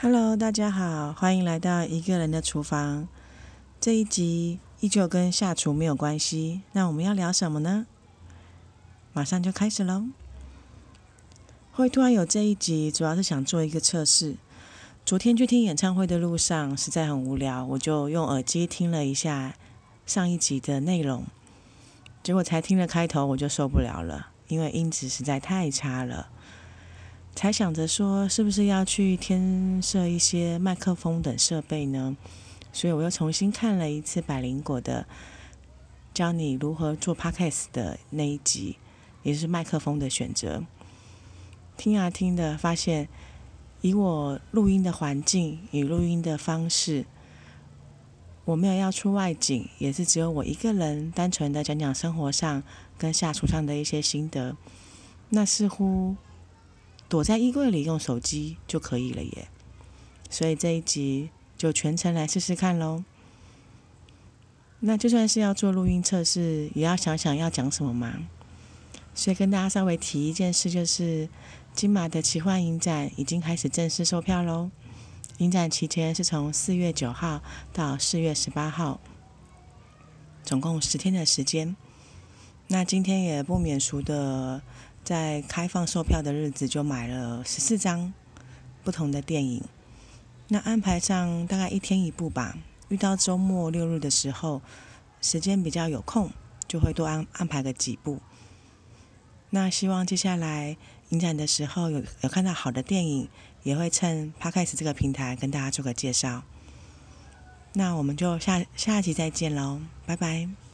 Hello，大家好，欢迎来到一个人的厨房。这一集依旧跟下厨没有关系，那我们要聊什么呢？马上就开始喽。会突然有这一集，主要是想做一个测试。昨天去听演唱会的路上，实在很无聊，我就用耳机听了一下上一集的内容，结果才听了开头，我就受不了了，因为音质实在太差了。才想着说，是不是要去添设一些麦克风等设备呢？所以我又重新看了一次百灵果的教你如何做 podcast 的那一集，也是麦克风的选择。听啊听的，发现以我录音的环境与录音的方式，我没有要出外景，也是只有我一个人，单纯的讲讲生活上跟下厨上的一些心得。那似乎。躲在衣柜里用手机就可以了耶，所以这一集就全程来试试看喽。那就算是要做录音测试，也要想想要讲什么嘛。所以跟大家稍微提一件事，就是金马的奇幻影展已经开始正式售票喽。影展期间是从四月九号到四月十八号，总共十天的时间。那今天也不免俗的。在开放售票的日子，就买了十四张不同的电影。那安排上大概一天一部吧。遇到周末六日的时候，时间比较有空，就会多安安排个几部。那希望接下来影展的时候有有看到好的电影，也会趁 Podcast 这个平台跟大家做个介绍。那我们就下下集再见喽，拜拜。